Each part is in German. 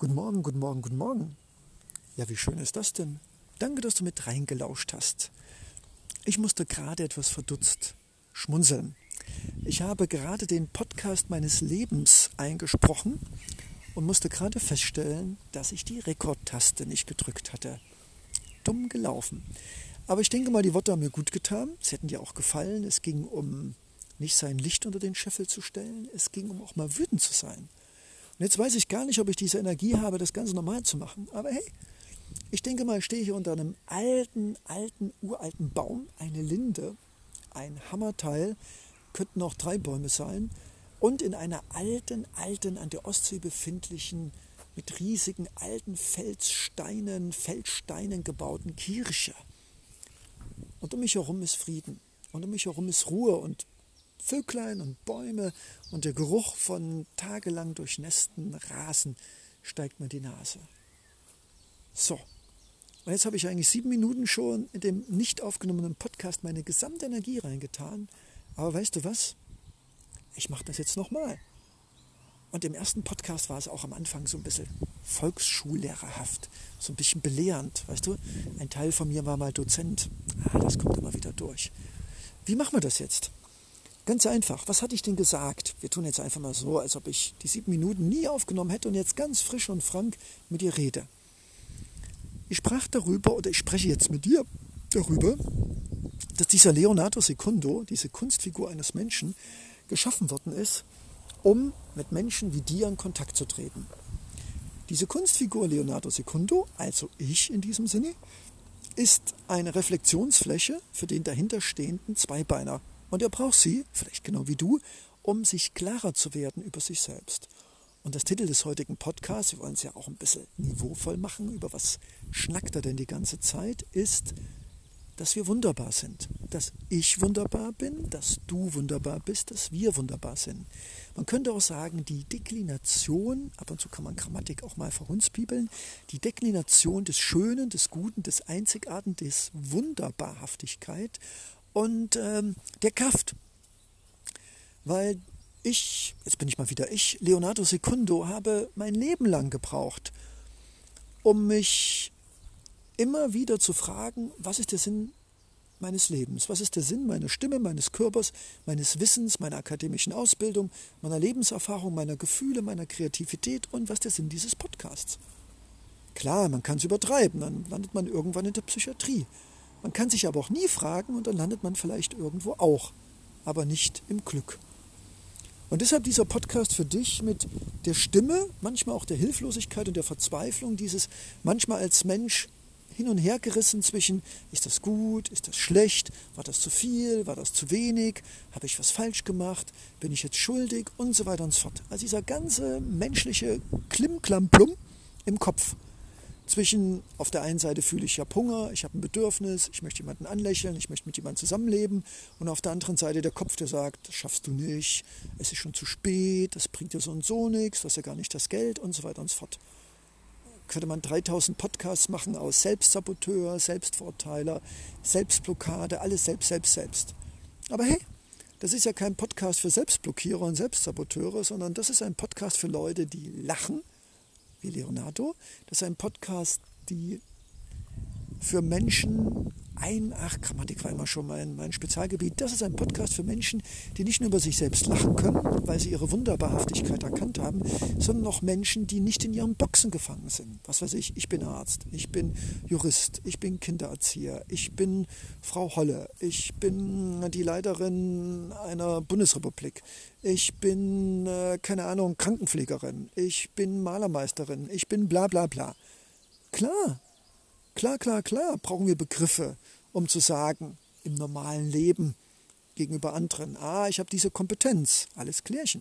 Guten Morgen, guten Morgen, guten Morgen. Ja, wie schön ist das denn? Danke, dass du mit reingelauscht hast. Ich musste gerade etwas verdutzt schmunzeln. Ich habe gerade den Podcast meines Lebens eingesprochen und musste gerade feststellen, dass ich die Rekordtaste nicht gedrückt hatte. Dumm gelaufen. Aber ich denke mal, die Worte haben mir gut getan. Sie hätten dir auch gefallen. Es ging um nicht sein Licht unter den Scheffel zu stellen. Es ging um auch mal wütend zu sein. Und jetzt weiß ich gar nicht, ob ich diese Energie habe, das Ganze normal zu machen. Aber hey, ich denke mal, ich stehe hier unter einem alten, alten, uralten Baum, eine Linde, ein Hammerteil, könnten auch drei Bäume sein, und in einer alten, alten, an der Ostsee befindlichen, mit riesigen alten Felssteinen, Feldsteinen gebauten Kirche. Und um mich herum ist Frieden. Und um mich herum ist Ruhe und Vöglein und Bäume und der Geruch von tagelang durchnässten Rasen steigt mir die Nase. So, und jetzt habe ich eigentlich sieben Minuten schon in dem nicht aufgenommenen Podcast meine gesamte Energie reingetan. Aber weißt du was? Ich mache das jetzt nochmal. Und im ersten Podcast war es auch am Anfang so ein bisschen volksschullehrerhaft, so ein bisschen belehrend. Weißt du, ein Teil von mir war mal Dozent. Ah, das kommt immer wieder durch. Wie machen wir das jetzt? Ganz einfach. Was hatte ich denn gesagt? Wir tun jetzt einfach mal so, als ob ich die sieben Minuten nie aufgenommen hätte und jetzt ganz frisch und frank mit dir rede. Ich sprach darüber, oder ich spreche jetzt mit dir darüber, dass dieser Leonardo Secundo, diese Kunstfigur eines Menschen, geschaffen worden ist, um mit Menschen wie dir in Kontakt zu treten. Diese Kunstfigur Leonardo Secundo, also ich in diesem Sinne, ist eine Reflexionsfläche für den dahinterstehenden Zweibeiner und er braucht sie, vielleicht genau wie du, um sich klarer zu werden über sich selbst. Und das Titel des heutigen Podcasts, wir wollen es ja auch ein bisschen niveauvoll machen, über was schnackt er denn die ganze Zeit, ist, dass wir wunderbar sind. Dass ich wunderbar bin, dass du wunderbar bist, dass wir wunderbar sind. Man könnte auch sagen, die Deklination, ab und zu kann man Grammatik auch mal verhunzpiebeln, die Deklination des Schönen, des Guten, des Einzigartigen, des Wunderbarhaftigkeit und ähm, der Kraft. Weil ich, jetzt bin ich mal wieder ich, Leonardo Secundo, habe mein Leben lang gebraucht, um mich immer wieder zu fragen, was ist der Sinn meines Lebens? Was ist der Sinn meiner Stimme, meines Körpers, meines Wissens, meiner akademischen Ausbildung, meiner Lebenserfahrung, meiner Gefühle, meiner Kreativität und was ist der Sinn dieses Podcasts? Klar, man kann es übertreiben, dann landet man irgendwann in der Psychiatrie. Man kann sich aber auch nie fragen und dann landet man vielleicht irgendwo auch, aber nicht im Glück. Und deshalb dieser Podcast für dich mit der Stimme, manchmal auch der Hilflosigkeit und der Verzweiflung, dieses manchmal als Mensch hin und her gerissen zwischen, ist das gut, ist das schlecht, war das zu viel, war das zu wenig, habe ich was falsch gemacht, bin ich jetzt schuldig und so weiter und so fort. Also dieser ganze menschliche Klimklamplum im Kopf zwischen, auf der einen Seite fühle ich ja Hunger, ich habe ein Bedürfnis, ich möchte jemanden anlächeln, ich möchte mit jemandem zusammenleben und auf der anderen Seite der Kopf, der sagt, das schaffst du nicht, es ist schon zu spät, das bringt dir so und so nichts, du hast ja gar nicht das Geld und so weiter und so fort. Könnte man 3000 Podcasts machen aus Selbstsaboteur, Selbstvorteiler, Selbstblockade, alles selbst, selbst, selbst. Aber hey, das ist ja kein Podcast für Selbstblockierer und Selbstsaboteure, sondern das ist ein Podcast für Leute, die lachen, wie Leonardo. Das ist ein Podcast, die für Menschen ein, ach, Grammatik war immer schon mein, mein Spezialgebiet. Das ist ein Podcast für Menschen, die nicht nur über sich selbst lachen können, weil sie ihre Wunderbarhaftigkeit erkannt haben, sondern auch Menschen, die nicht in ihren Boxen gefangen sind. Was weiß ich, ich bin Arzt, ich bin Jurist, ich bin Kindererzieher, ich bin Frau Holle, ich bin die Leiterin einer Bundesrepublik, ich bin, äh, keine Ahnung, Krankenpflegerin, ich bin Malermeisterin, ich bin bla bla bla. Klar, Klar, klar, klar brauchen wir Begriffe, um zu sagen, im normalen Leben gegenüber anderen, ah, ich habe diese Kompetenz, alles klärchen.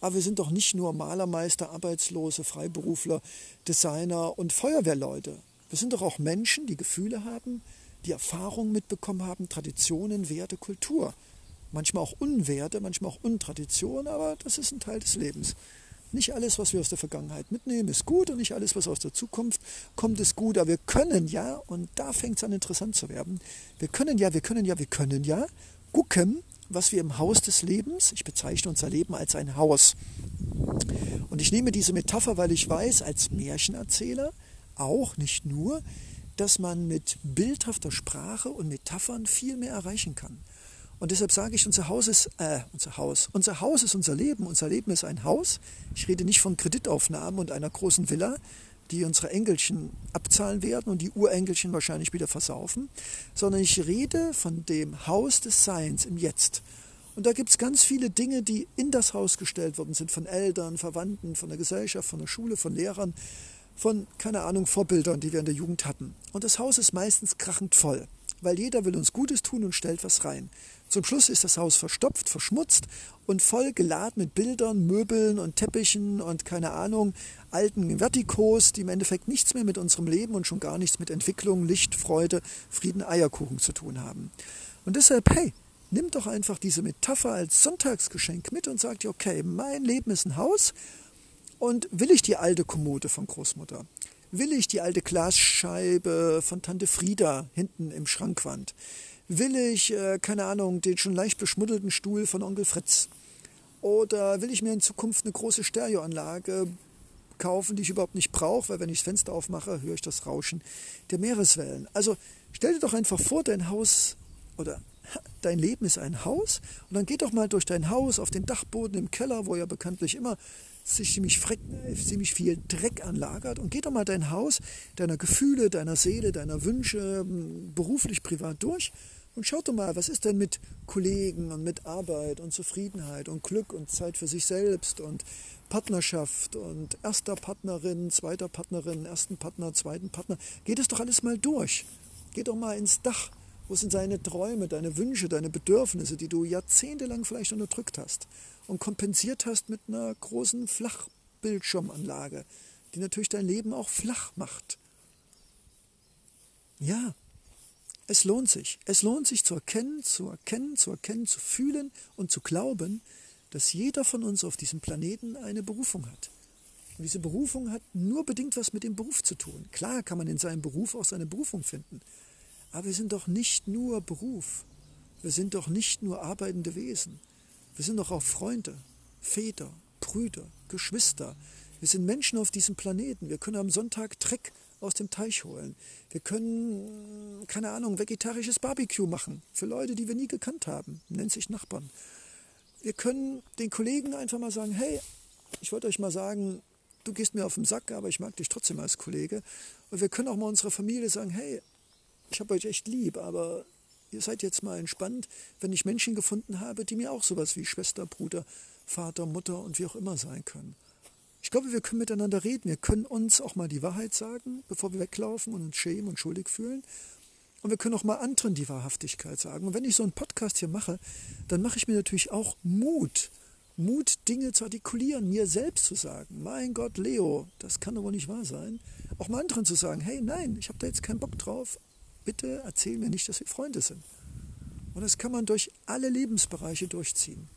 Aber wir sind doch nicht nur Malermeister, Arbeitslose, Freiberufler, Designer und Feuerwehrleute. Wir sind doch auch Menschen, die Gefühle haben, die Erfahrungen mitbekommen haben, Traditionen, Werte, Kultur. Manchmal auch Unwerte, manchmal auch Untradition, aber das ist ein Teil des Lebens. Nicht alles, was wir aus der Vergangenheit mitnehmen, ist gut und nicht alles, was aus der Zukunft kommt, ist gut. Aber wir können ja, und da fängt es an interessant zu werden, wir können ja, wir können ja, wir können ja gucken, was wir im Haus des Lebens, ich bezeichne unser Leben als ein Haus, Und ich nehme diese Metapher, weil ich weiß, als Märchenerzähler auch nicht nur, dass man mit bildhafter Sprache und Metaphern viel mehr erreichen kann. Und deshalb sage ich, unser Haus ist, äh, unser Haus, unser Haus ist unser Leben, unser Leben ist ein Haus. Ich rede nicht von Kreditaufnahmen und einer großen Villa, die unsere Enkelchen abzahlen werden und die Urenkelchen wahrscheinlich wieder versaufen, sondern ich rede von dem Haus des Seins im Jetzt. Und da gibt es ganz viele Dinge, die in das Haus gestellt worden sind, von Eltern, Verwandten, von der Gesellschaft, von der Schule, von Lehrern, von, keine Ahnung, Vorbildern, die wir in der Jugend hatten. Und das Haus ist meistens krachend voll, weil jeder will uns Gutes tun und stellt was rein. Zum Schluss ist das Haus verstopft, verschmutzt und voll geladen mit Bildern, Möbeln und Teppichen und keine Ahnung, alten Vertikos, die im Endeffekt nichts mehr mit unserem Leben und schon gar nichts mit Entwicklung, Licht, Freude, Frieden, Eierkuchen zu tun haben. Und deshalb, hey, nimm doch einfach diese Metapher als Sonntagsgeschenk mit und sag dir, okay, mein Leben ist ein Haus und will ich die alte Kommode von Großmutter? Will ich die alte Glasscheibe von Tante Frieda hinten im Schrankwand? Will ich, äh, keine Ahnung, den schon leicht beschmuddelten Stuhl von Onkel Fritz? Oder will ich mir in Zukunft eine große Stereoanlage kaufen, die ich überhaupt nicht brauche, weil wenn ich das Fenster aufmache, höre ich das Rauschen der Meereswellen. Also stell dir doch einfach vor, dein Haus oder dein Leben ist ein Haus und dann geh doch mal durch dein Haus auf den Dachboden im Keller, wo ja bekanntlich immer sich ziemlich, ziemlich viel Dreck anlagert und geh doch mal dein Haus deiner Gefühle, deiner Seele, deiner Wünsche beruflich, privat durch und schaut doch mal, was ist denn mit Kollegen und mit Arbeit und Zufriedenheit und Glück und Zeit für sich selbst und Partnerschaft und erster Partnerin, zweiter Partnerin, ersten Partner, zweiten Partner. Geht es doch alles mal durch. Geh doch mal ins Dach. Wo sind deine Träume, deine Wünsche, deine Bedürfnisse, die du jahrzehntelang vielleicht unterdrückt hast und kompensiert hast mit einer großen Flachbildschirmanlage, die natürlich dein Leben auch flach macht. Ja, es lohnt sich. Es lohnt sich zu erkennen, zu erkennen, zu erkennen, zu fühlen und zu glauben, dass jeder von uns auf diesem Planeten eine Berufung hat. Und diese Berufung hat nur bedingt was mit dem Beruf zu tun. Klar kann man in seinem Beruf auch seine Berufung finden. Aber wir sind doch nicht nur Beruf. Wir sind doch nicht nur arbeitende Wesen. Wir sind doch auch Freunde, Väter, Brüder, Geschwister. Wir sind Menschen auf diesem Planeten. Wir können am Sonntag Dreck aus dem Teich holen. Wir können, keine Ahnung, vegetarisches Barbecue machen für Leute, die wir nie gekannt haben, nennt sich Nachbarn. Wir können den Kollegen einfach mal sagen, hey, ich wollte euch mal sagen, du gehst mir auf den Sack, aber ich mag dich trotzdem als Kollege. Und wir können auch mal unserer Familie sagen, hey, ich habe euch echt lieb, aber ihr seid jetzt mal entspannt, wenn ich Menschen gefunden habe, die mir auch sowas wie Schwester, Bruder, Vater, Mutter und wie auch immer sein können. Ich glaube, wir können miteinander reden. Wir können uns auch mal die Wahrheit sagen, bevor wir weglaufen und uns schämen und schuldig fühlen. Und wir können auch mal anderen die Wahrhaftigkeit sagen. Und wenn ich so einen Podcast hier mache, dann mache ich mir natürlich auch Mut. Mut, Dinge zu artikulieren, mir selbst zu sagen, mein Gott, Leo, das kann doch wohl nicht wahr sein. Auch mal anderen zu sagen, hey, nein, ich habe da jetzt keinen Bock drauf. Bitte erzähl mir nicht, dass wir Freunde sind. Und das kann man durch alle Lebensbereiche durchziehen.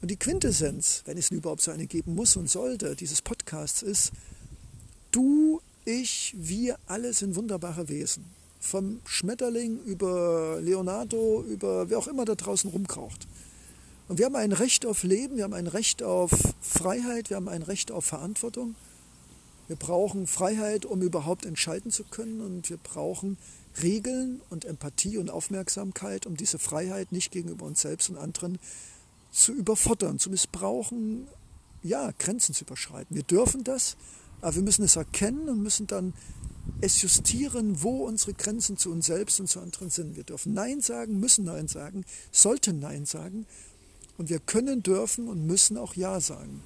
Und die Quintessenz, wenn es überhaupt so eine geben muss und sollte, dieses Podcasts ist, du, ich, wir alle sind wunderbare Wesen. Vom Schmetterling über Leonardo, über wer auch immer da draußen rumkraucht. Und wir haben ein Recht auf Leben, wir haben ein Recht auf Freiheit, wir haben ein Recht auf Verantwortung. Wir brauchen Freiheit, um überhaupt entscheiden zu können und wir brauchen Regeln und Empathie und Aufmerksamkeit, um diese Freiheit nicht gegenüber uns selbst und anderen zu überfordern, zu missbrauchen, ja, Grenzen zu überschreiten. Wir dürfen das, aber wir müssen es erkennen und müssen dann es justieren, wo unsere Grenzen zu uns selbst und zu anderen sind. Wir dürfen Nein sagen, müssen Nein sagen, sollten Nein sagen und wir können, dürfen und müssen auch Ja sagen.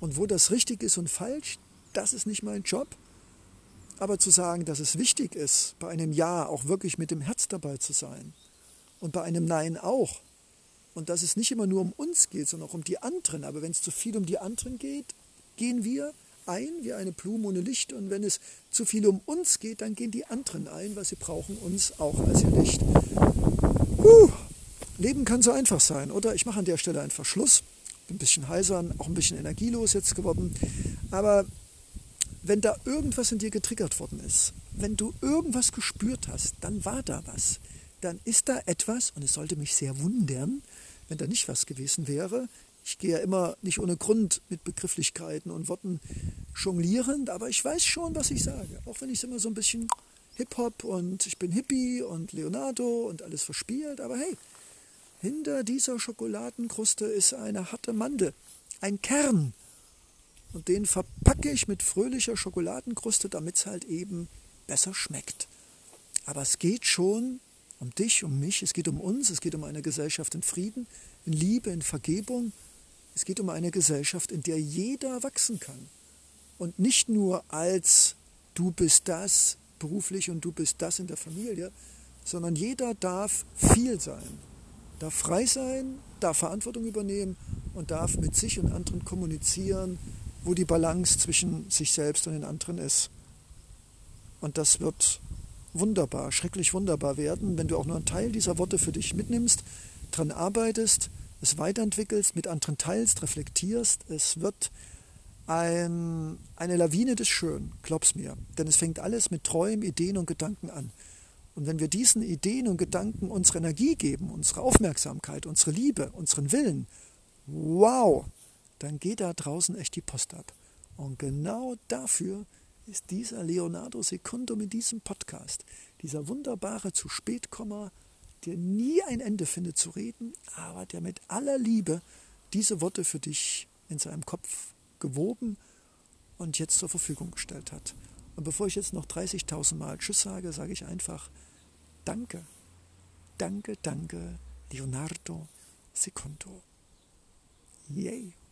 Und wo das richtig ist und falsch, das ist nicht mein Job. Aber zu sagen, dass es wichtig ist, bei einem Ja auch wirklich mit dem Herz dabei zu sein und bei einem Nein auch, und dass es nicht immer nur um uns geht, sondern auch um die anderen. Aber wenn es zu viel um die anderen geht, gehen wir ein wie eine Blume ohne Licht. Und wenn es zu viel um uns geht, dann gehen die anderen ein, weil sie brauchen uns auch als ihr Licht. Puh. Leben kann so einfach sein, oder? Ich mache an der Stelle einfach Schluss. Bin ein bisschen heiser, auch ein bisschen energielos jetzt geworden. Aber wenn da irgendwas in dir getriggert worden ist, wenn du irgendwas gespürt hast, dann war da was. Dann ist da etwas, und es sollte mich sehr wundern, wenn da nicht was gewesen wäre, Ich gehe ja immer nicht ohne Grund mit Begrifflichkeiten und Worten jonglierend, aber ich weiß schon, was ich sage. Auch wenn ich es immer so ein bisschen Hip-Hop und ich bin Hippie und Leonardo und alles verspielt. Aber hey, hinter dieser Schokoladenkruste ist eine harte Mande, ein Kern. Und den verpacke ich mit fröhlicher Schokoladenkruste, damit es halt eben besser schmeckt. Aber es geht schon um dich, um mich, es geht um uns, es geht um eine Gesellschaft in Frieden, in Liebe, in Vergebung. Es geht um eine Gesellschaft, in der jeder wachsen kann. Und nicht nur als du bist das beruflich und du bist das in der Familie, sondern jeder darf viel sein, darf frei sein, darf Verantwortung übernehmen und darf mit sich und anderen kommunizieren, wo die Balance zwischen sich selbst und den anderen ist. Und das wird wunderbar, schrecklich wunderbar werden, wenn du auch nur einen Teil dieser Worte für dich mitnimmst, daran arbeitest, es weiterentwickelst, mit anderen teilst, reflektierst. Es wird ein, eine Lawine des Schön, glaub's mir. Denn es fängt alles mit Träumen, Ideen und Gedanken an. Und wenn wir diesen Ideen und Gedanken unsere Energie geben, unsere Aufmerksamkeit, unsere Liebe, unseren Willen, wow, dann geht da draußen echt die Post ab. Und genau dafür ist dieser Leonardo Secundo mit diesem Podcast, dieser wunderbare zu spätkommer, der nie ein Ende findet zu reden, aber der mit aller Liebe diese Worte für dich in seinem Kopf gewoben und jetzt zur Verfügung gestellt hat. Und bevor ich jetzt noch 30.000 Mal Tschüss sage, sage ich einfach Danke, danke, danke, Leonardo Secondo. Yay!